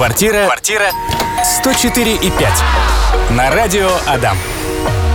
Квартира. Квартира. 104 и 5. На радио Адам.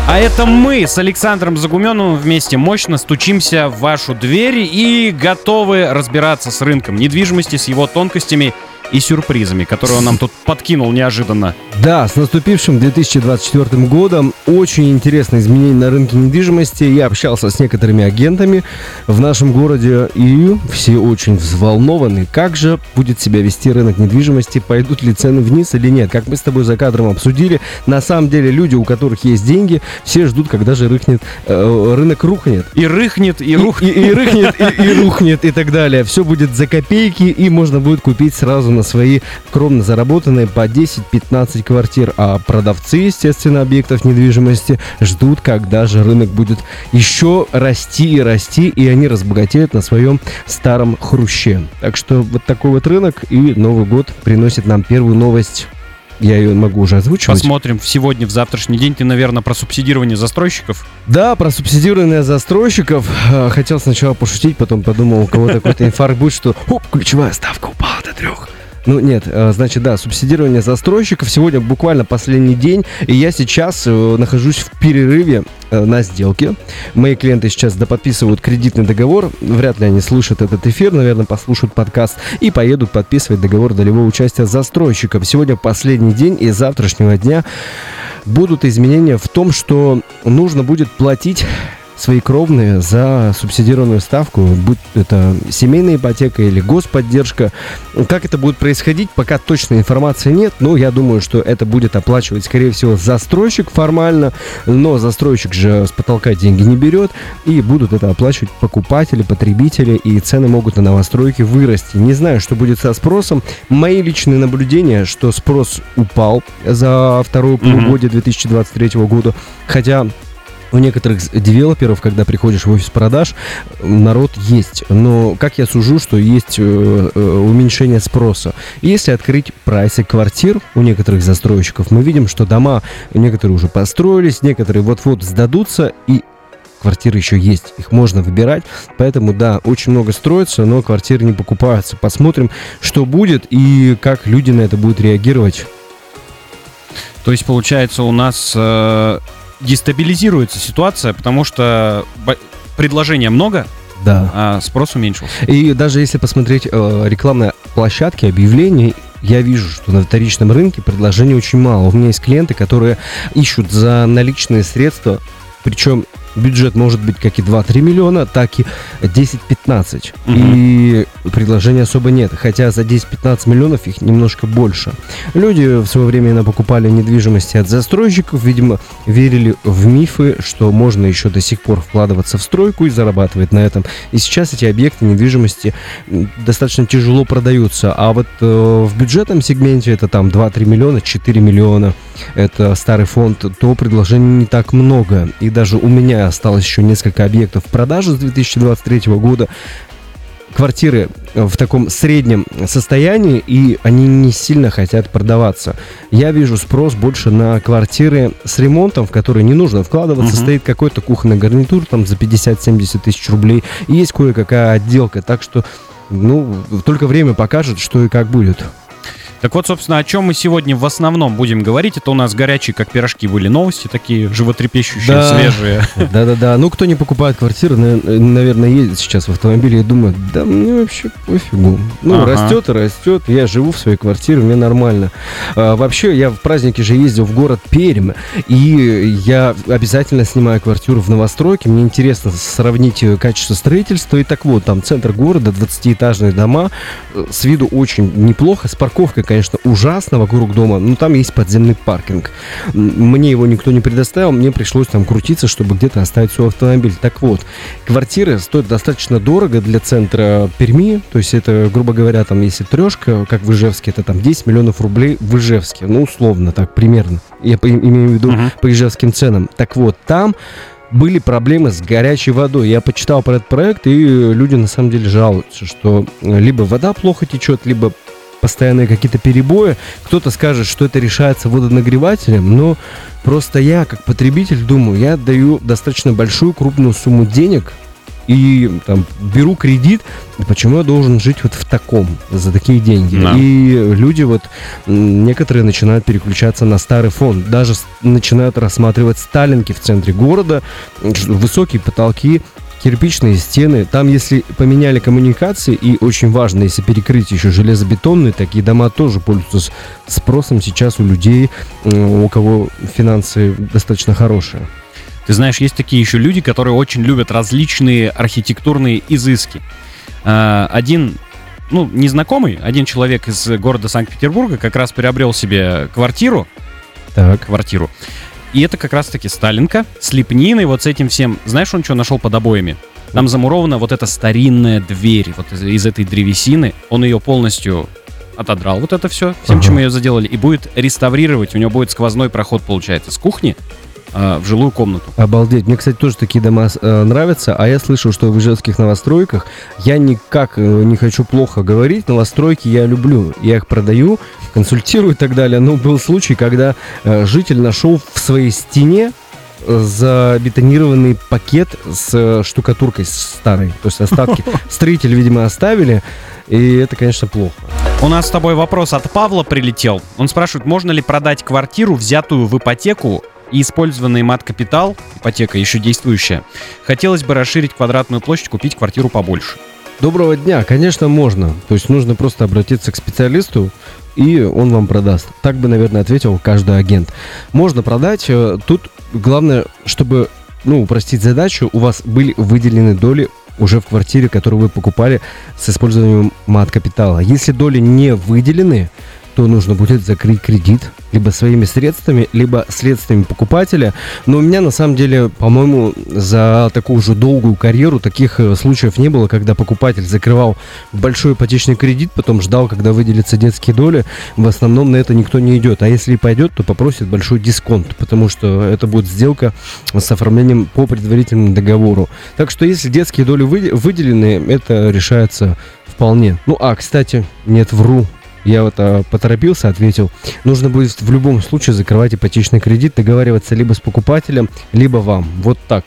А это мы с Александром Загуменовым вместе мощно стучимся в вашу дверь и готовы разбираться с рынком недвижимости, с его тонкостями и сюрпризами, которые он нам тут подкинул неожиданно. Да, с наступившим 2024 годом очень интересные изменения на рынке недвижимости. Я общался с некоторыми агентами в нашем городе, и все очень взволнованы. Как же будет себя вести рынок недвижимости? Пойдут ли цены вниз или нет? Как мы с тобой за кадром обсудили, на самом деле люди, у которых есть деньги, все ждут, когда же рыхнет, э, рынок рухнет. И рыхнет, и рухнет. И, и, и рыхнет, и, и рухнет, и так далее. Все будет за копейки, и можно будет купить сразу на свои скромно заработанные по 10-15 квартир. А продавцы, естественно, объектов недвижимости ждут, когда же рынок будет еще расти и расти, и они разбогатеют на своем старом хруще. Так что вот такой вот рынок, и Новый год приносит нам первую новость я ее могу уже озвучивать. Посмотрим сегодня, в завтрашний день. Ты, наверное, про субсидирование застройщиков? Да, про субсидирование застройщиков. Э, хотел сначала пошутить, потом подумал, у кого-то какой-то инфаркт будет, что оп, ключевая ставка упала до трех. Ну нет, э, значит, да, субсидирование застройщиков. Сегодня буквально последний день, и я сейчас э, нахожусь в перерыве э, на сделке. Мои клиенты сейчас доподписывают кредитный договор. Вряд ли они слушают этот эфир, наверное, послушают подкаст и поедут подписывать договор долевого участия застройщиком. Сегодня последний день, и завтрашнего дня будут изменения в том, что нужно будет платить свои кровные за субсидированную ставку, будь это семейная ипотека или господдержка. Как это будет происходить, пока точной информации нет, но я думаю, что это будет оплачивать, скорее всего, застройщик формально, но застройщик же с потолка деньги не берет, и будут это оплачивать покупатели, потребители, и цены могут на новостройки вырасти. Не знаю, что будет со спросом. Мои личные наблюдения, что спрос упал за второе полугодие 2023 года, хотя у некоторых девелоперов, когда приходишь в офис продаж, народ есть. Но как я сужу, что есть э, э, уменьшение спроса. Если открыть прайсы квартир у некоторых застройщиков, мы видим, что дома некоторые уже построились, некоторые вот-вот сдадутся, и квартиры еще есть, их можно выбирать. Поэтому, да, очень много строится, но квартиры не покупаются. Посмотрим, что будет и как люди на это будут реагировать. То есть, получается, у нас э, дестабилизируется ситуация, потому что предложения много, да. а спрос уменьшился. И даже если посмотреть э, рекламные площадки, объявления, я вижу, что на вторичном рынке предложений очень мало. У меня есть клиенты, которые ищут за наличные средства, причем бюджет может быть как и 2-3 миллиона, так и 10-15. Угу. И предложений особо нет. Хотя за 10-15 миллионов их немножко больше. Люди в свое время покупали недвижимости от застройщиков, видимо, верили в мифы, что можно еще до сих пор вкладываться в стройку и зарабатывать на этом. И сейчас эти объекты недвижимости достаточно тяжело продаются. А вот э, в бюджетном сегменте это там 2-3 миллиона, 4 миллиона, это старый фонд, то предложений не так много. И даже у меня осталось еще несколько объектов в продаже с 2023 года. Квартиры в таком среднем состоянии, и они не сильно хотят продаваться. Я вижу спрос больше на квартиры с ремонтом, в которые не нужно вкладываться. Uh-huh. Стоит какой-то кухонный гарнитур там за 50-70 тысяч рублей. И есть кое-какая отделка. Так что, ну, только время покажет, что и как будет. Так вот, собственно, о чем мы сегодня в основном будем говорить, это у нас горячие, как пирожки, были новости, такие животрепещущие, да. свежие. Да-да-да. Ну, кто не покупает квартиры, наверное, ездит сейчас в автомобиле и думает, да мне вообще пофигу. Ну, ага. растет и растет. Я живу в своей квартире, мне нормально. А, вообще, я в празднике же ездил в город Пермь, и я обязательно снимаю квартиру в новостройке. Мне интересно сравнить качество строительства. И так вот, там центр города, 20-этажные дома, э, с виду очень неплохо, с парковкой, конечно, ужасно вокруг дома, но там есть подземный паркинг. Мне его никто не предоставил, мне пришлось там крутиться, чтобы где-то оставить свой автомобиль. Так вот, квартиры стоят достаточно дорого для центра Перми, то есть это, грубо говоря, там, если трешка, как в Ижевске, это там 10 миллионов рублей в Ижевске, ну, условно так, примерно. Я имею в виду uh-huh. по ижевским ценам. Так вот, там были проблемы с горячей водой. Я почитал про этот проект, и люди на самом деле жалуются, что либо вода плохо течет, либо постоянные какие-то перебои. Кто-то скажет, что это решается водонагревателем, но просто я, как потребитель, думаю, я даю достаточно большую крупную сумму денег и там беру кредит, почему я должен жить вот в таком, за такие деньги? Да. И люди вот, некоторые начинают переключаться на старый фонд, даже начинают рассматривать сталинки в центре города, высокие потолки, кирпичные стены. Там, если поменяли коммуникации, и очень важно, если перекрыть еще железобетонные, такие дома тоже пользуются спросом сейчас у людей, у кого финансы достаточно хорошие. Ты знаешь, есть такие еще люди, которые очень любят различные архитектурные изыски. А, Один, ну, незнакомый, один человек из города Санкт-Петербурга как раз приобрел себе квартиру, Так. квартиру. И это как раз-таки Сталинка с лепниной, вот с этим всем. Знаешь, он что нашел под обоями? Там замурована вот эта старинная дверь вот из, из этой древесины. Он ее полностью отодрал, вот это все, всем, Ага. чем ее заделали, и будет реставрировать. У него будет сквозной проход, получается, с кухни в жилую комнату. Обалдеть. Мне, кстати, тоже такие дома э, нравятся, а я слышал, что в ижевских новостройках я никак э, не хочу плохо говорить, новостройки я люблю. Я их продаю, консультирую и так далее. Но был случай, когда э, житель нашел в своей стене забетонированный пакет с э, штукатуркой старой. То есть остатки строители, видимо, оставили. И это, конечно, плохо. У нас с тобой вопрос от Павла прилетел. Он спрашивает, можно ли продать квартиру, взятую в ипотеку, и использованный мат-капитал, ипотека еще действующая. Хотелось бы расширить квадратную площадь, купить квартиру побольше. Доброго дня, конечно, можно. То есть нужно просто обратиться к специалисту, и он вам продаст. Так бы, наверное, ответил каждый агент. Можно продать. э, Тут главное, чтобы, ну, упростить задачу, у вас были выделены доли уже в квартире, которую вы покупали с использованием мат-капитала. Если доли не выделены, то нужно будет закрыть кредит либо своими средствами, либо средствами покупателя. Но у меня на самом деле, по-моему, за такую же долгую карьеру таких э, случаев не было, когда покупатель закрывал большой ипотечный кредит, потом ждал, когда выделятся детские доли. В основном на это никто не идет. А если и пойдет, то попросит большой дисконт, потому что это будет сделка с оформлением по предварительному договору. Так что если детские доли вы- выделены, это решается вполне. Ну а, кстати, нет, вру. Я вот а, поторопился, ответил. Нужно будет в любом случае закрывать ипотечный кредит, договариваться либо с покупателем, либо вам. Вот так.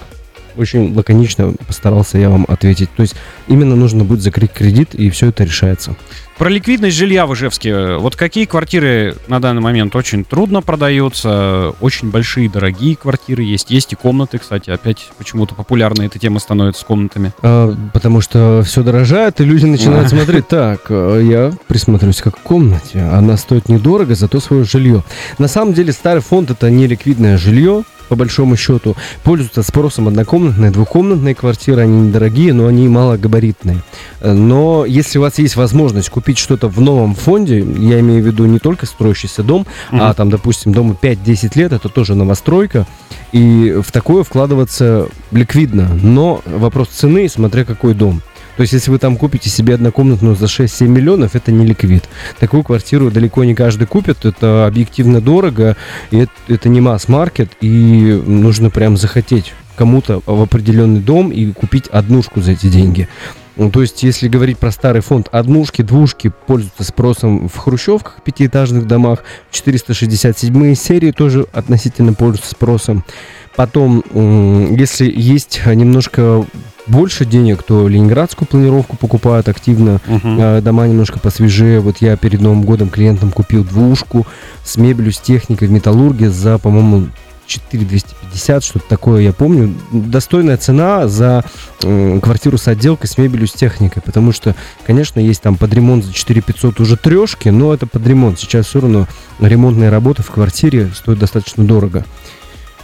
Очень лаконично постарался я вам ответить. То есть именно нужно будет закрыть кредит, и все это решается. Про ликвидность жилья в Ижевске. Вот какие квартиры на данный момент очень трудно продаются, очень большие, дорогие квартиры есть. Есть и комнаты, кстати, опять почему-то популярна эта тема становится с комнатами. А, потому что все дорожает, и люди начинают смотреть. Так, э, я присмотрюсь как к комнате. Она стоит недорого, зато свое жилье. На самом деле старый фонд это не ликвидное жилье, по большому счету. Пользуются спросом однокомнатные, двухкомнатные квартиры. Они недорогие, но они малогабаритные. Э, Но если у вас есть возможность купить что-то в новом фонде, я имею в виду не только строящийся дом, а Мгм. там, допустим, дому 5-10 лет, это тоже новостройка, и в такое вкладываться ликвидно. Но вопрос цены, смотря какой дом. То есть, если вы там купите себе однокомнатную за 6-7 миллионов, это не ликвид. Такую квартиру далеко не каждый купит, это объективно дорого, и это, это не масс-маркет, и нужно прям захотеть кому-то в определенный дом и купить однушку за эти деньги. Ну, То есть, если говорить про старый фонд, однушки, двушки пользуются спросом в хрущевках, пятиэтажных домах, 467 серии тоже относительно пользуются спросом. Потом, если есть немножко больше денег, то ленинградскую планировку покупают активно, э, дома немножко посвежее. Вот я перед Новым годом клиентам купил двушку с мебелью, с техникой в металлурге за, по-моему, 4250, что-то такое, я помню. Достойная цена за м, квартиру с отделкой, с мебелью, с техникой, потому что, конечно, есть там под ремонт за 4500 уже трешки, но это под ремонт. Сейчас все равно ремонтные работы в квартире стоят достаточно дорого.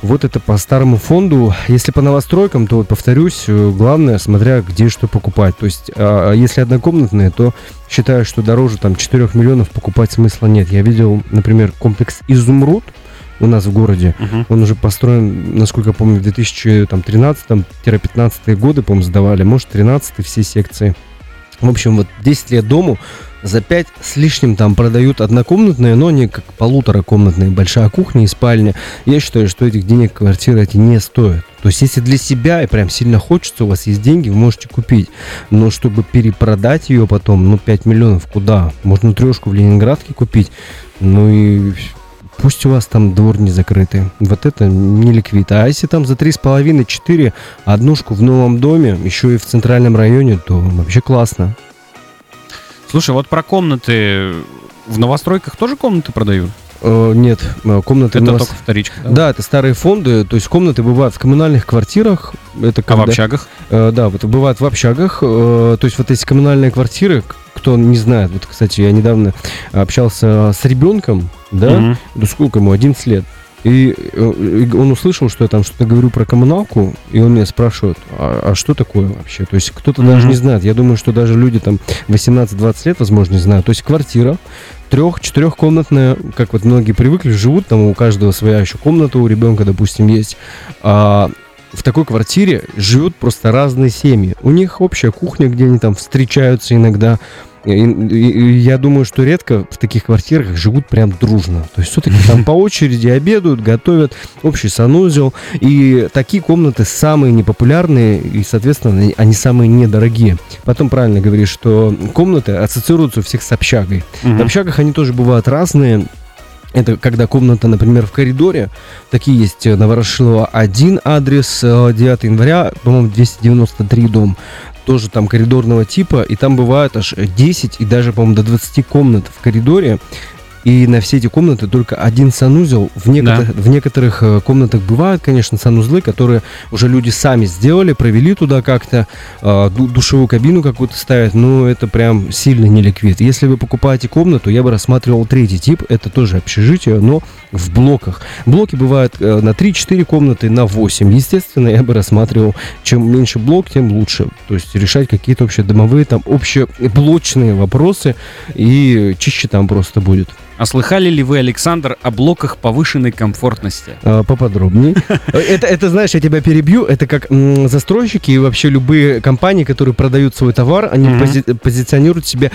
Вот это по старому фонду. Если по новостройкам, то, вот повторюсь, э, главное, смотря где что покупать. То есть, а, если однокомнатные, то считаю, что дороже там 4 миллионов покупать смысла нет. Я видел, например, комплекс «Изумруд» у нас в городе. Мгм. Он уже построен, насколько я помню, в 2013-15 годы, по-моему, сдавали. Может, 13 все секции. В общем, вот 10 лет дому, за 5 с лишним там продают однокомнатные, но они как полуторакомнатные, большая кухня и спальня. Я считаю, что этих денег квартиры эти не стоят. То есть, если для себя и прям сильно хочется, у вас есть деньги, вы можете купить. Но чтобы перепродать ее потом, ну, 5 миллионов куда? Можно трешку в Ленинградке купить. Ну и пусть у вас там двор не закрытый. Вот это не ликвид. А если там за 3,5-4 однушку в новом доме, еще и в центральном районе, то вообще классно. Слушай, вот про комнаты в новостройках тоже комнаты продают? Э, нет, э, комнаты Это у нас- только вторичка. Да, это старые фонды, то есть комнаты бывают в коммунальных квартирах. Это А в когда- общагах? Э, да, вот бывает в общагах. то есть вот эти коммунальные квартиры, кто не знает, вот, кстати, я недавно общался с ребенком, да, Мгм. ну сколько ему, 11 лет. И э, и он услышал, что я там что-то говорю про коммуналку, и он меня спрашивает, а, а что такое вообще? То есть кто-то даже Мгм. не знает. Я думаю, что даже люди там 18-20 лет, возможно, не знают. То есть квартира трех-четырехкомнатная, как вот многие привыкли, живут, там у каждого своя еще комната у ребенка, допустим, есть. А в такой квартире живут просто разные семьи. У них общая кухня, где они там встречаются иногда. И я думаю, что редко в таких квартирах живут прям дружно. То есть все-таки там по очереди обедают, готовят, общий санузел. И такие комнаты самые непопулярные и, соответственно, они- самые недорогие. Потом правильно говоришь, что комнаты ассоциируются у всех с общагой. В Мгм. общагах они тоже бывают разные. Это когда комната, например, в коридоре. Такие есть э, на Ворошилова 1 адрес, э, 9 января, по-моему, 293 дом. Тоже там коридорного типа. И там бывает аж 10 и даже, по-моему, до 20 комнат в коридоре. И на все эти комнаты только один санузел. В, некотор- в некоторых э, комнатах бывают, конечно, санузлы, которые уже люди сами сделали, провели туда как-то, э, ду- душевую кабину какую-то ставят, но это прям сильно не ликвид. Если вы покупаете комнату, я бы рассматривал третий тип, это тоже общежитие, но в блоках. Блоки бывают э, на 3-4 комнаты, на 8. Естественно, я бы рассматривал, чем меньше блок, тем лучше. То есть решать какие-то общедомовые, там, общеблочные вопросы, и чище там просто будет. А слыхали ли вы, Александр, о блоках повышенной комфортности? А, Поподробнее. Это, это, знаешь, я тебя перебью. Это как м, застройщики и вообще любые компании, которые продают свой товар, они Мгм. пози- позиционируют себе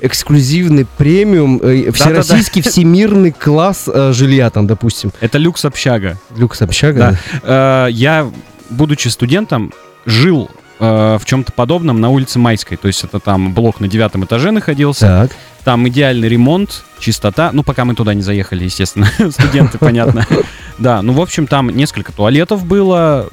эксклюзивный премиум, э, всероссийский всемирный класс э, жилья, там, допустим. Это люкс-общага. Люкс общага. Э, Я, будучи студентом, жил э, в чем-то подобном на улице Майской. То есть это там блок на девятом этаже находился. Так. Там идеальный ремонт, чистота. Ну, пока мы туда не заехали, естественно. Студенты, понятно. Да, ну, в общем, там несколько туалетов было.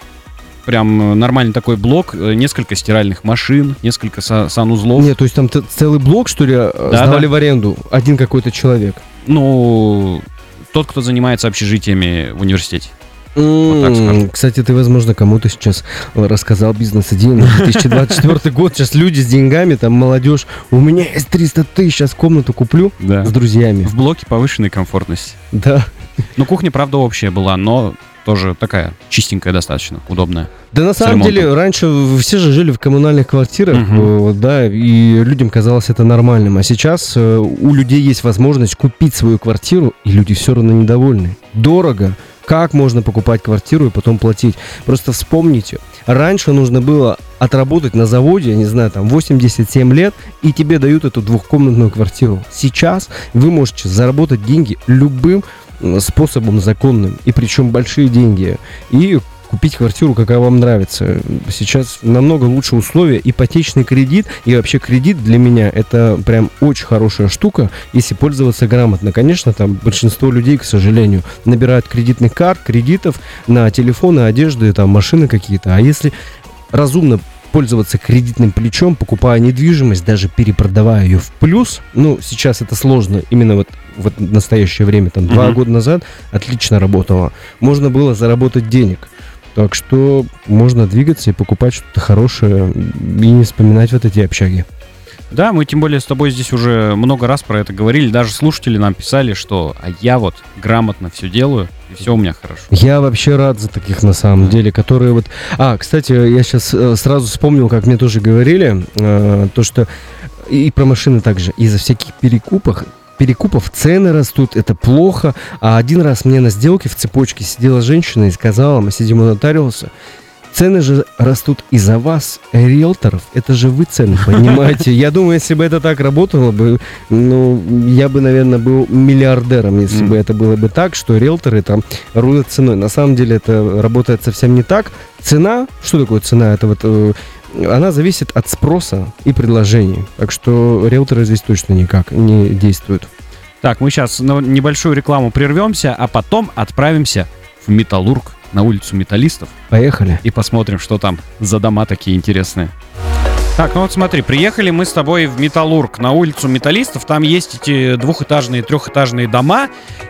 Прям нормальный такой блок. э, Несколько стиральных машин, несколько са- санузлов. Нет, то есть там целый блок, что ли, э, Да, сдавали да. в аренду? Один какой-то человек. Ну, тот, кто занимается общежитиями в университете. Кстати, ты, возможно, кому-то сейчас рассказал бизнес-идею на 2024 год. Сейчас люди с деньгами, там молодежь. У меня есть 300 тысяч, сейчас комнату куплю Да. с друзьями. В блоке повышенной комфортности. Да. Ну, кухня, правда, общая была, но тоже такая чистенькая достаточно, удобная. Да на самом ремонтом. деле, раньше все же жили в коммунальных квартирах, вот, да, и людям казалось это нормальным. А сейчас э, у людей есть возможность купить свою квартиру, и люди все равно недовольны. Дорого. Как можно покупать квартиру и потом платить? Просто вспомните. Раньше нужно было отработать на заводе, я не знаю, там 87 лет, и тебе дают эту двухкомнатную квартиру. Сейчас вы можете заработать деньги любым способом законным, и причем большие деньги. И купить квартиру, какая вам нравится. Сейчас намного лучше условия. Ипотечный кредит и вообще кредит для меня это прям очень хорошая штука, если пользоваться грамотно. Конечно, там большинство людей, к сожалению, набирают кредитных карт, кредитов на телефоны, одежды, там машины какие-то. А если разумно пользоваться кредитным плечом, покупая недвижимость, даже перепродавая ее в плюс. Ну, сейчас это сложно, именно вот в это настоящее время, там, два Мгм. года назад отлично работало. Можно было заработать денег. Так что можно двигаться и покупать что-то хорошее и не вспоминать вот эти общаги. Да, мы тем более с тобой здесь уже много раз про это говорили. Даже слушатели нам писали, что а я вот грамотно все делаю, и все у меня хорошо. Я вообще рад за таких на самом деле, которые вот... А, кстати, я сейчас сразу вспомнил, как мне тоже говорили, э, то, что и про машины также, из-за всяких перекупов, перекупов цены растут, это плохо. А один раз мне на сделке в цепочке сидела женщина и сказала, мы сидим у нотариуса, цены же растут из-за вас, риэлторов. Это же вы цены, понимаете? Я думаю, если бы это так работало бы, ну, я бы, наверное, был миллиардером, если бы это было бы так, что риэлторы там рулят ценой. На самом деле это работает совсем не так. Цена, что такое цена? Это вот э, она зависит от спроса и предложений. Так что риэлторы здесь точно никак не действуют. Так, мы сейчас на небольшую рекламу прервемся, а потом отправимся в Металлург на улицу Металлистов Поехали. и посмотрим, что там за дома такие интересные. Так, ну вот смотри, приехали мы с тобой в Металлург на улицу Металлистов. Там есть эти двухэтажные, трехэтажные дома,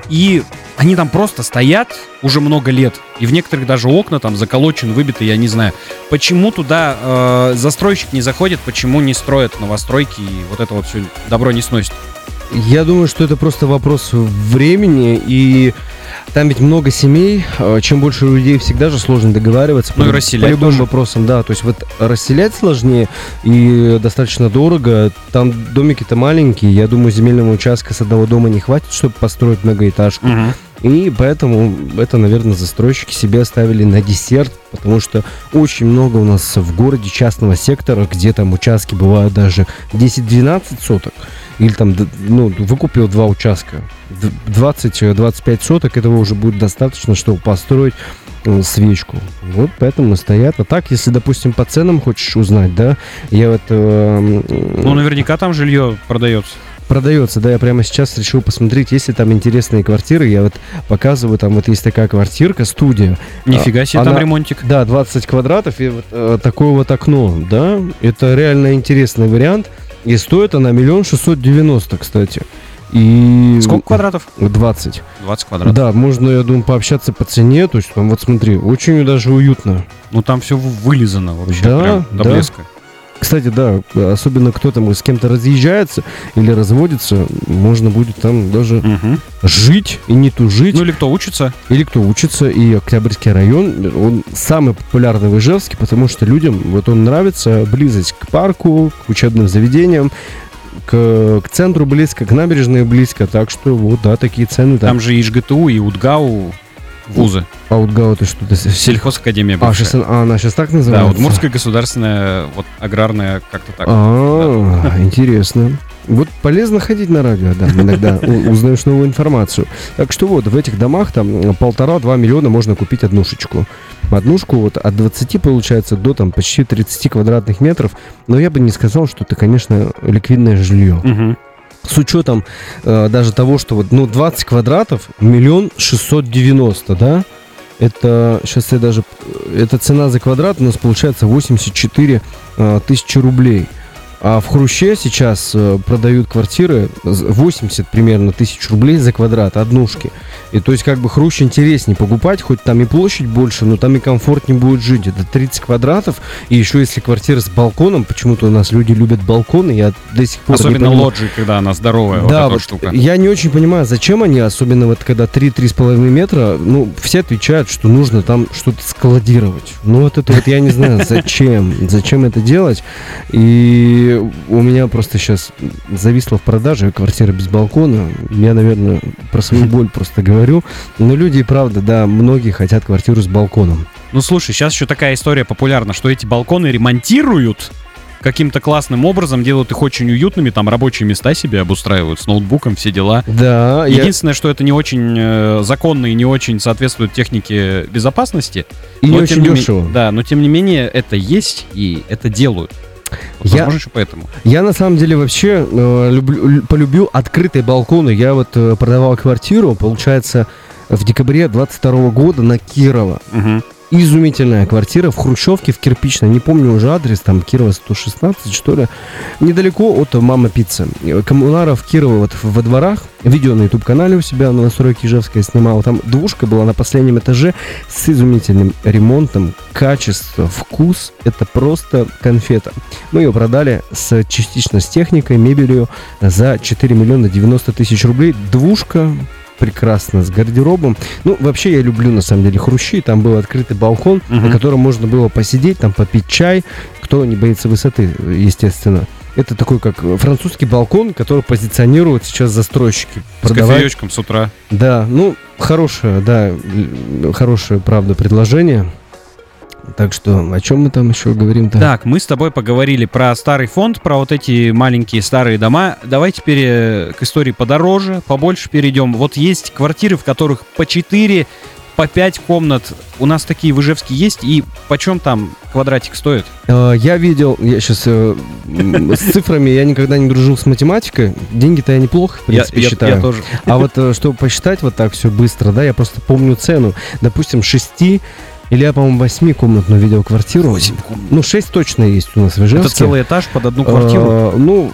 и они там просто стоят уже много лет. И в некоторых даже окна там заколочены, выбиты, я не знаю. Почему туда э, застройщик не заходит, почему не строят новостройки и вот это вот все добро не сносит? Я думаю, что это просто вопрос времени, и там ведь много семей, э, чем больше людей, всегда же сложно договариваться. Ну и по- расселять По любым тоже. вопросам, да. То есть вот расселять сложнее и достаточно дорого. Там домики-то маленькие. Я думаю, земельного участка с одного дома не хватит, чтобы построить многоэтажку. И поэтому это, наверное, застройщики себе оставили на десерт, потому что очень много у нас в городе частного сектора, где там участки бывают даже 10-12 соток. Или там, ну, выкупил два участка. Д- 20-25 соток, этого уже будет достаточно, чтобы построить э, свечку. Вот поэтому стоят. А так, если, допустим, по ценам хочешь узнать, да, я вот... э, Ну, наверняка там жилье продается. Продается, да, я прямо сейчас решил посмотреть, есть ли там интересные квартиры. Я вот показываю, там вот есть такая квартирка, студия. Нифига себе там она- ремонтик. Да, 20 квадратов и вот э, такое вот окно, да. Это реально интересный вариант. И стоит она миллион шестьсот девяносто, кстати. И... Сколько квадратов? 20. 20 квадратов. Да, можно, я думаю, пообщаться по цене. То есть, там, вот смотри, очень даже уютно. Ну там все вылизано вообще Да, прям до да. блеска. Кстати, да, особенно кто там с кем-то разъезжается или разводится, можно будет там даже Мгм. жить и не тужить. Ну или кто учится? Или кто учится, и Октябрьский район, он самый популярный в Ижевске, потому что людям вот он нравится близость к парку, к учебным заведениям, к, к центру близко, к набережной близко, так что вот, да, такие цены там. Там же и ЖГТУ, и УДГАУ вузы. Аутгау, ты что-то... Сельхозакадемия А, бывшая. щас она- а, она сейчас так Да, называется? Удмуртская государственная, вот аграрная, как-то так. А, интересно. Вот полезно ходить на радио, да, иногда узнаешь новую информацию. Так что вот, в этих домах там полтора-два миллиона можно купить однушечку. Однушку вот от 20, получается, до там почти 30 квадратных метров. Но я бы не сказал, что это, конечно, ликвидное жилье. С учетом э, даже того, что вот, ну, 20 квадратов, миллион шестьсот девяносто, да? Это, сейчас я даже, эта цена за квадрат у нас получается 84 э, тысячи рублей. А в Хруще сейчас э, продают квартиры з- 80 примерно тысяч рублей за квадрат, однушки. И то есть как бы Хрущ интереснее покупать, хоть там и площадь больше, но там и комфортнее будет жить. Это 30 квадратов, и еще если квартира с балконом, почему-то у нас люди любят балконы, я до сих пор Особенно лоджии, когда она здоровая, вот Да, эта вот штука. я не очень понимаю, зачем они, особенно вот когда 3-3,5 метра, ну, все отвечают, что нужно там что-то складировать. Ну, вот это вот я не знаю, зачем, зачем это делать. И у меня просто сейчас зависла в продаже квартира без балкона. Я, наверное, про свою боль просто говорю. Но люди, правда, да, многие хотят квартиру с балконом. Ну слушай, сейчас еще такая история популярна, что эти балконы ремонтируют каким-то классным образом, делают их очень уютными, там рабочие места себе обустраивают с ноутбуком, все дела. Да, я- Единственное, что это не очень э, законно и не очень соответствует технике безопасности. и не очень ме- дешево. Да, но тем не менее это есть и это делают. Вот, Я- Возможно, еще поэтому. Я на самом деле вообще э, люблю, лю- полюбил открытые балконы. Я вот э, продавал квартиру, получается, в декабре 22 года на Кирова. Мгм. Изумительная квартира в Хрущевке, в Кирпичной. Не помню уже адрес, там Кирова 116, что ли. Недалеко от Мама Пицца. Э, Коммунаров Кирова вот во дворах. Видео на YouTube-канале у себя на настройке Ижевская снимал. Там двушка была на последнем этаже с изумительным ремонтом. Качество, вкус. Это просто конфета. Мы ее продали с частично с техникой, мебелью за 4 миллиона 90 тысяч рублей. Двушка прекрасно с гардеробом. Ну, вообще я люблю, на самом деле, хрущи. Там был открытый балкон, Мгм. на котором можно было посидеть, там попить чай. Кто не боится высоты, естественно. Это такой, как французский балкон, который позиционируют сейчас застройщики. С Продавать- кофеечком с утра. Да, ну, хорошее, да, л- хорошее, правда, предложение. Так что, о чем мы там еще говорим-то? Так, мы с тобой поговорили про старый фонд, про вот эти маленькие старые дома. Давай теперь э, к истории подороже, побольше перейдем. Вот есть квартиры, в которых по 4 по 5 комнат. У нас такие в Ижевске есть. И почем там квадратик стоит? Э, Я видел, я сейчас с цифрами, я никогда не дружил с математикой. Деньги-то я неплохо, в принципе, считаю. я тоже. А вот э, чтобы посчитать вот так все быстро, да, я просто помню цену. Допустим, 6 или я, по-моему, 8 комнатную видел квартиру. Ну, 6 точно есть у нас в Ижевске. Это целый этаж под одну квартиру. Э, Ну,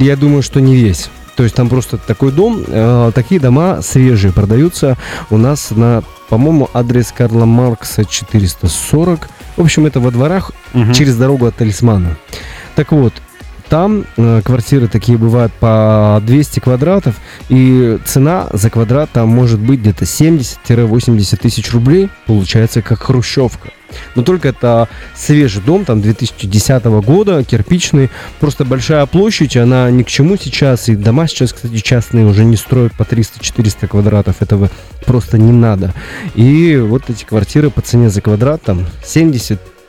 я думаю, что не весь. То есть там просто такой дом, э, такие дома свежие продаются у нас на, по-моему, адрес Карла Маркса 440. В общем, это во дворах Мгм. через дорогу от Талисмана. Так вот, там э, квартиры такие бывают по 200 квадратов, и цена за квадрат там может быть где-то 70-80 тысяч рублей, получается как хрущевка. Но только это свежий дом, там 2010 года, кирпичный, просто большая площадь, она ни к чему сейчас, и дома сейчас, кстати, частные уже не строят по 300-400 квадратов, этого просто не надо. И вот эти квартиры по цене за квадрат там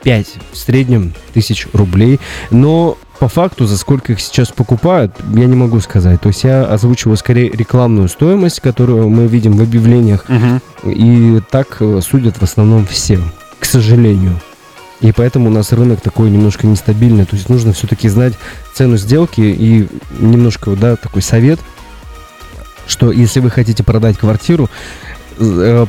75 в среднем тысяч рублей, но по факту, за сколько их сейчас покупают, я не могу сказать. То есть я озвучиваю скорее рекламную стоимость, которую мы видим в объявлениях, Мгм. и так э, судят в основном все, к сожалению. И поэтому у нас рынок такой немножко нестабильный. То есть нужно все-таки знать цену сделки и немножко, да, такой совет, что если вы хотите продать квартиру,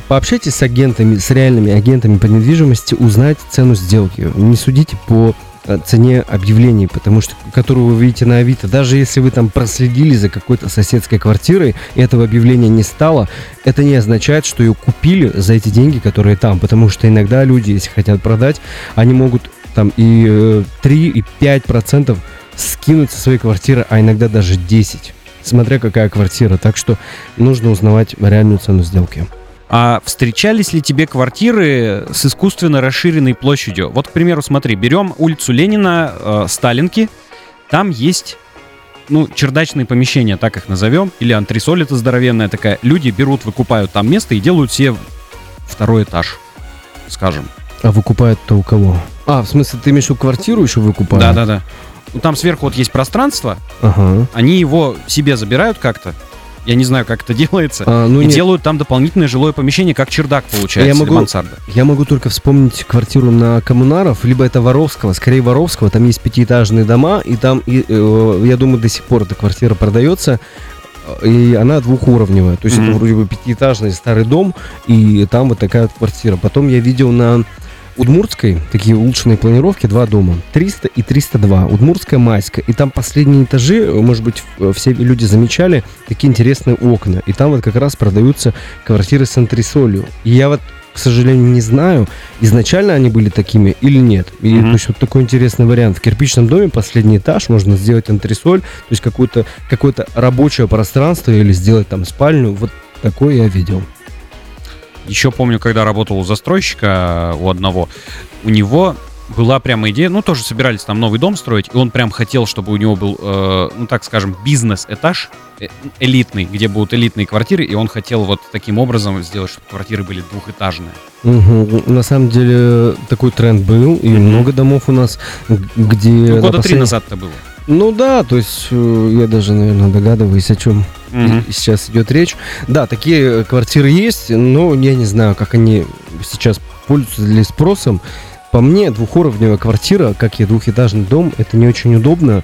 пообщайтесь с агентами, с реальными агентами по недвижимости, узнать цену сделки. Не судите по э, цене объявлений, потому что, которую вы видите на Авито, даже если вы там проследили за какой-то соседской квартирой, этого объявления не стало, это не означает, что ее купили за эти деньги, которые там, потому что иногда люди, если хотят продать, они могут там и э, 3, и 5 процентов скинуть со своей квартиры, а иногда даже 10, смотря какая квартира. Так что нужно узнавать реальную цену сделки. А встречались ли тебе квартиры с искусственно расширенной площадью? Вот, к примеру, смотри, берем улицу Ленина, э, Сталинки, там есть ну, чердачные помещения, так их назовем, или антресоль это здоровенная такая. Люди берут, выкупают там место и делают себе второй этаж, скажем. А выкупают-то у кого? А, в смысле, ты имеешь в виду квартиру еще выкупают? Да-да-да. Ну, там сверху вот есть пространство, Ага. они его себе забирают как-то, я не знаю, как это делается, А, ну и нет, делают там дополнительное жилое помещение, как чердак получается, Я могу- мансарда. Я могу только вспомнить квартиру на Коммунаров, либо это Воровского, скорее Воровского. Там есть пятиэтажные дома, и там, и, э, я думаю, до сих пор эта квартира продается. э, И она двухуровневая. То есть Мгм. это вроде бы пятиэтажный старый дом, и там вот такая вот квартира. Потом я видел на Удмуртской такие улучшенные планировки, два дома. 300 и 302. Удмуртская, Майская. И там последние этажи, э, может быть, в- все люди замечали, такие интересные окна. И там вот как раз продаются квартиры с антресолью. И я вот к сожалению, не знаю, изначально они были такими или нет. И Мгм. то есть, вот такой интересный вариант. В кирпичном доме последний этаж можно сделать антресоль, то есть какое-то какое рабочее пространство или сделать там спальню. Вот такое я видел. Еще помню, когда работал у застройщика у одного, у него была прямо идея, ну тоже собирались там новый дом строить, и он прям хотел, чтобы у него был, э, ну так скажем, бизнес-этаж э, элитный, где будут элитные квартиры, и он хотел вот таким образом сделать, чтобы квартиры были двухэтажные. Мгм. На самом деле такой тренд был, и Мгм. много домов у нас, где... Ну, на года три послед- назад это было. Ну да, то есть э, я даже, наверное, догадываюсь, о чем и- сейчас идет речь. Да, такие э, квартиры есть, но я не знаю, как они сейчас пользуются ли спросом. По мне, двухуровневая квартира, как и двухэтажный дом, это не очень удобно.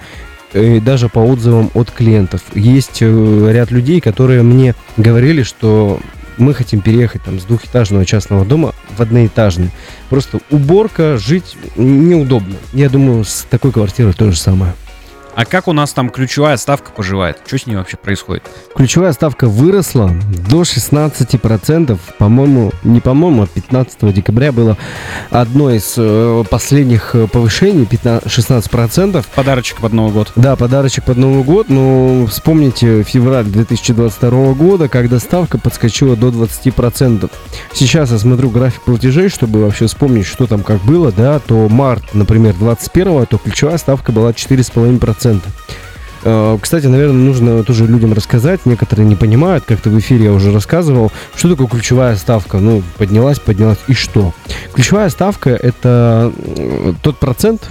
э, даже по отзывам от клиентов. Есть ряд людей, которые мне говорили, что мы хотим переехать там с двухэтажного частного дома в одноэтажный. Просто уборка, жить неудобно. Я думаю, с такой квартирой то же самое. А как у нас там ключевая ставка поживает? Что с ней вообще происходит? Ключевая ставка выросла до 16%, по-моему, не по-моему, а 15 декабря было одно из э, последних э, повышений, 15, 16%. Подарочек под Новый год. Да, подарочек под Новый год, но вспомните февраль 2022 года, когда ставка подскочила до 20%. Сейчас я смотрю график платежей, чтобы вообще вспомнить, что там как было, да, то март, например, 21 то ключевая ставка была 4,5%. Э, Кстати, наверное, нужно тоже людям рассказать. Некоторые не понимают, как-то в эфире я уже рассказывал, что такое ключевая ставка. Ну, поднялась, поднялась, и что? Ключевая ставка – это э, тот процент,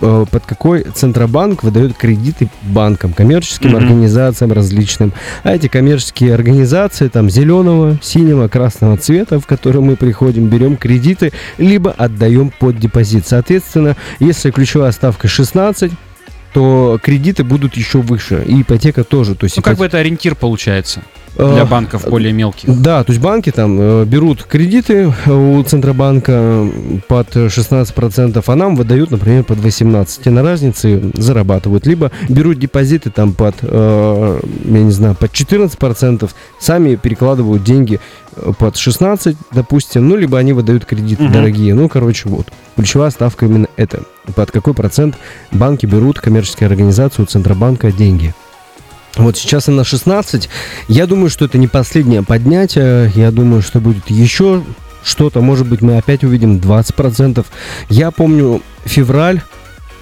э, под какой Центробанк выдает кредиты банкам, коммерческим Мгм. организациям различным. А эти коммерческие организации там зеленого, синего, красного цвета, в которые мы приходим, берем кредиты, либо отдаем под депозит. Соответственно, если ключевая ставка 16, то кредиты будут еще выше. И ипотека тоже. То есть Ну, как ипот- бы это ориентир получается для банков более мелких. Да, то есть банки там э, берут кредиты э, у Центробанка под 16%, а нам выдают, например, под 18%. И на разнице зарабатывают. Либо берут депозиты там под, э, я не знаю, под 14%, сами перекладывают деньги э, под 16%, допустим, ну, либо они выдают кредиты Мгм. дорогие. Ну, короче, вот. Ключевая ставка именно это. Под какой процент банки берут коммерческие организации у Центробанка деньги. Вот сейчас она 16. Я думаю, что это не последнее поднятие. Я думаю, что будет еще что-то. Может быть, мы опять увидим 20%. Я помню февраль.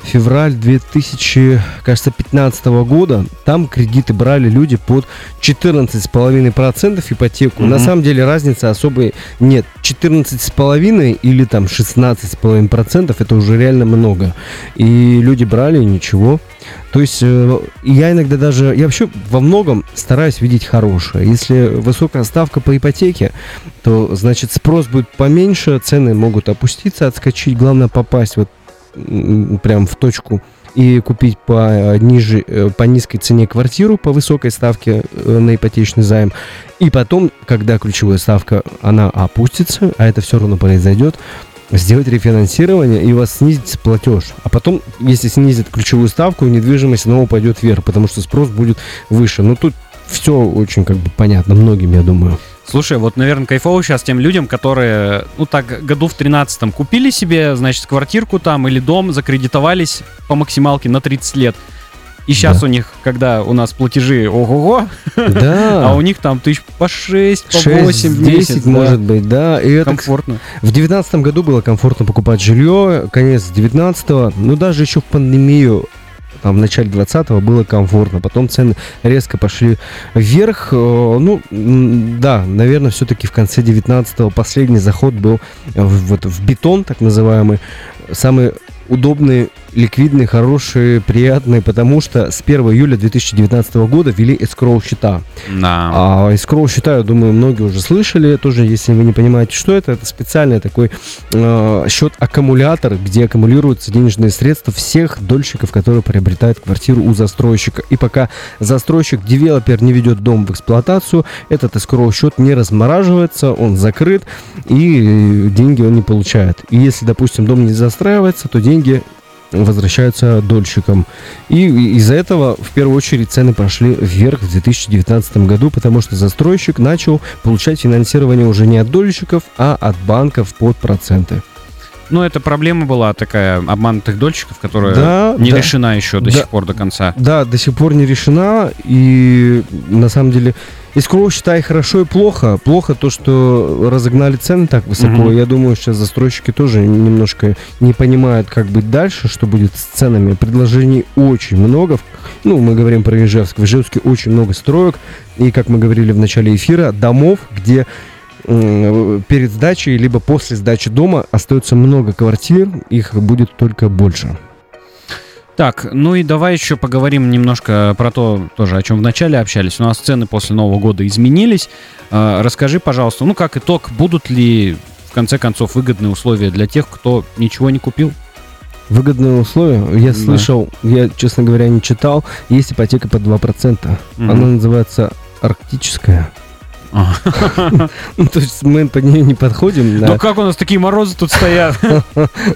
Февраль 2000, кажется, 15 года. Там кредиты брали люди под 14,5% ипотеку. На Мгм. самом деле разницы особой нет. 14,5% или там 16,5% это уже реально много. И люди брали, и ничего. То есть э, я иногда даже, я вообще во многом стараюсь видеть хорошее. Если высокая ставка по ипотеке, то значит спрос будет поменьше, цены могут опуститься, отскочить. Главное попасть вот прям в точку и купить по э, ниже, э, по низкой цене квартиру по высокой ставке э, на ипотечный займ. И потом, когда ключевая ставка, она опустится, а это все равно произойдет, сделать рефинансирование, и у вас снизится платеж. А потом, если снизит ключевую ставку, недвижимость снова пойдет вверх, потому что спрос будет выше. Ну, тут все очень как бы понятно многим, я думаю. Слушай, вот, наверное, кайфово сейчас тем людям, которые, ну так, году в 13-м купили себе, значит, квартирку там или дом, закредитовались по максималке на 30 лет. И сейчас Да. у них, когда у нас платежи ого-го, Да. а у них там тысяч по 6, по 6, 8 в 10, месяц. да. может быть, да. И это, комфортно. В девятнадцатом году было комфортно покупать жилье, конец 19-го, ну даже еще в пандемию, там, в начале 20-го было комфортно, потом цены резко пошли вверх, Э, ну, да, наверное, все-таки в конце 19-го последний заход был в, вот, в бетон, так называемый, самый удобный, ликвидный, хороший, приятный, потому что с 1 июля 2019 года ввели эскроу счета. Да. А escrow счета, я думаю, многие уже слышали. Тоже, если вы не понимаете, что это, это специальный такой э, счет-аккумулятор, где аккумулируются денежные средства всех дольщиков, которые приобретают квартиру у застройщика. И пока застройщик, девелопер не ведет дом в эксплуатацию, этот escrow счет не размораживается, он закрыт, и деньги он не получает. И если, допустим, дом не застраивается, то деньги возвращаются дольщикам. И из-за этого в первую очередь цены пошли вверх в 2019 году, потому что застройщик начал получать финансирование уже не от дольщиков, а от банков под проценты. Ну, это проблема была такая обманутых дольщиков, которая Да, не да. решена еще до Да. сих пор до конца. Да, до сих пор не решена, и на самом деле Искру считай хорошо и плохо. Плохо то, что разогнали цены так высоко. Мгм. Я думаю, сейчас застройщики тоже немножко не понимают, как быть дальше, что будет с ценами. Предложений очень много. Ну, мы говорим про Ижевск. В Ижевске очень много строек. И, как мы говорили в начале эфира, домов, где перед сдачей, либо после сдачи дома остается много квартир, их будет только больше. Так, ну и давай еще поговорим немножко про то, тоже о чем вначале общались. У нас цены после Нового года изменились. Э, Расскажи, пожалуйста, ну как итог, будут ли в конце концов выгодные условия для тех, кто ничего не купил? Выгодные условия. Я Да. слышал, я, честно говоря, не читал. Есть ипотека под 2%. Мгм. Она называется арктическая. Ну, то есть мы под нее не подходим. Ну как у нас такие морозы тут стоят?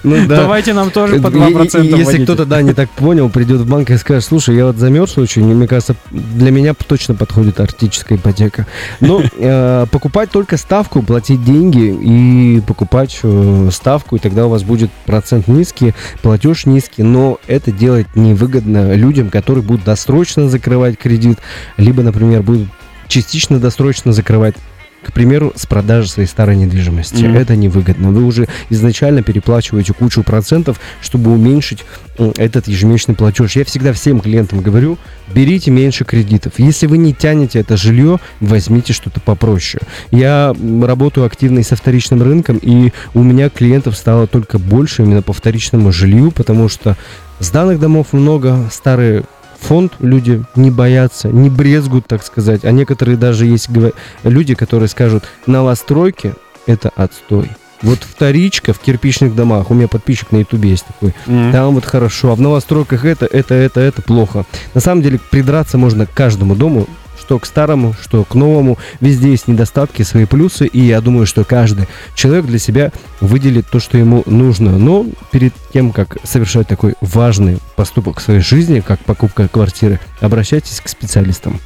Ну, да. Давайте нам тоже по И- и- 2% Если кто-то, да, не так понял, придет в банк и скажет, слушай, я вот замерз очень, мне кажется, для меня точно подходит арктическая ипотека. Но э, покупать только ставку, платить деньги и покупать э, ставку, и тогда у вас будет процент низкий, платеж низкий, но это делать невыгодно людям, которые будут досрочно закрывать кредит, либо, например, будут частично досрочно закрывать к примеру, с продажи своей старой недвижимости. Мгм. Это невыгодно. Вы уже изначально переплачиваете кучу процентов, чтобы уменьшить м, этот ежемесячный платеж. Я всегда всем клиентам говорю, берите меньше кредитов. Если вы не тянете это жилье, возьмите что-то попроще. Я работаю активно и со вторичным рынком, и у меня клиентов стало только больше именно по вторичному жилью, потому что сданных домов много, старые фонд люди не боятся, не брезгуют, так сказать. А некоторые даже есть люди, которые скажут, новостройки – это отстой. Вот вторичка в кирпичных домах, у меня подписчик на ютубе есть такой, М. там вот хорошо, а в новостройках это, это, это, это плохо. На самом деле придраться можно к каждому дому, что к старому, что к новому. Везде есть недостатки, свои плюсы, и я думаю, что каждый человек для себя выделит то, что ему нужно. Но перед тем, как совершать такой важный поступок в своей жизни, как покупка квартиры, обращайтесь к специалистам.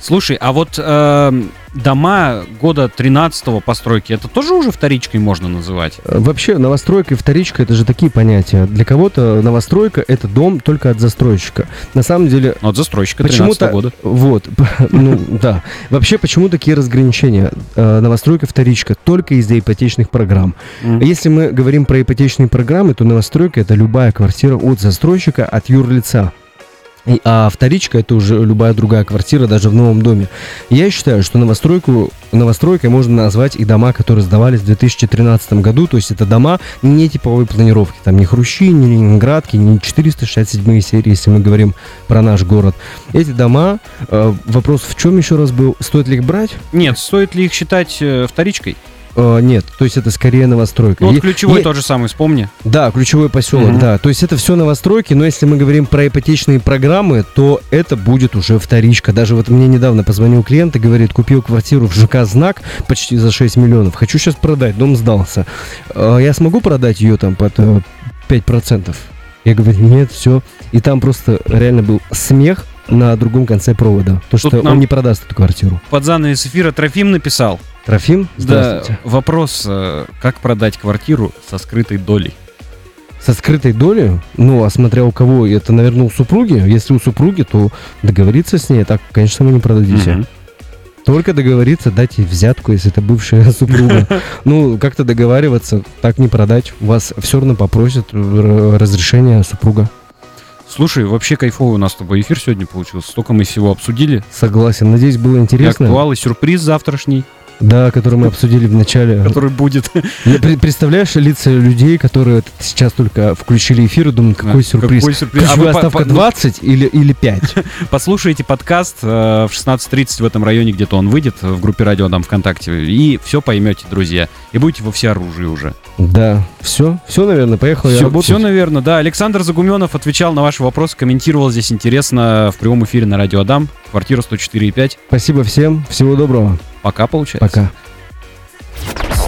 Слушай, а вот э, дома года 13 постройки, это тоже уже вторичкой можно называть? Э, Вообще, новостройка и вторичка это же такие понятия. Для кого-то новостройка это дом только от застройщика. На самом деле, Ну, Вот застройщика 13 Почему-то, года. вот, ну да. Вообще, почему такие разграничения? Э, Новостройка, вторичка, только из-за ипотечных программ. Если мы говорим про ипотечные программы, то новостройка это любая квартира от застройщика, от юрлица. А вторичка это уже любая другая квартира, даже в новом доме. Я считаю, что новостройку, новостройкой можно назвать и дома, которые сдавались в 2013 году. То есть это дома не типовой планировки. Там не Хрущи, не Ленинградки, не 467 серии, если мы говорим про наш город. Эти дома, э, вопрос в чем еще раз был, стоит ли их брать? Нет, стоит ли их считать э, вторичкой? Э, нет, то есть это скорее новостройка. Ну, вот ключевой е- тот же самый, вспомни. Да, ключевой поселок, Мгм. да. То есть это все новостройки, но если мы говорим про ипотечные программы, то это будет уже вторичка. Даже вот мне недавно позвонил клиент и говорит, купил квартиру в ЖК «Знак» почти за 6 миллионов. Хочу сейчас продать, дом сдался. Э, Я смогу продать ее там под э, 5%? Я говорю, нет, все. И там просто реально был смех на другом конце провода. То, что Тут нам- он не продаст эту квартиру. Под занавес эфира Трофим написал. Трофим, Да, здравствуйте. вопрос, э, как продать квартиру со скрытой долей? Со скрытой долей, ну, а смотря у кого, это, наверное, у супруги. Если у супруги, то договориться с ней, так, конечно, вы не продадите. Мгм. Только договориться, дать ей взятку, если это бывшая супруга. Ну, как-то договариваться, так не продать. Вас все равно попросят разрешение супруга. Слушай, вообще кайфовый у нас с тобой эфир сегодня получился. Столько мы всего обсудили. Согласен. Надеюсь, было И интересно. актуал, и сюрприз завтрашний, Да, который мы обсудили в начале. который будет. Пре- Представляешь лица людей, которые сейчас только включили эфир и думают, какой сюрприз. Какой сюрприз. А Ключевая ставка по- ну, 20 или, или 5? Послушайте подкаст э, в 16.30 в этом районе, где-то он выйдет, э, в группе радио там ВКонтакте, и все поймете, друзья. И будете во всеоружии уже. Да, все, все, наверное, поехал я Все, наверное, да. Александр Загуменов отвечал на ваши вопросы, комментировал здесь интересно в прямом эфире на радио Адам. Квартира 104,5. Спасибо всем, всего доброго, Пока, получается. пока.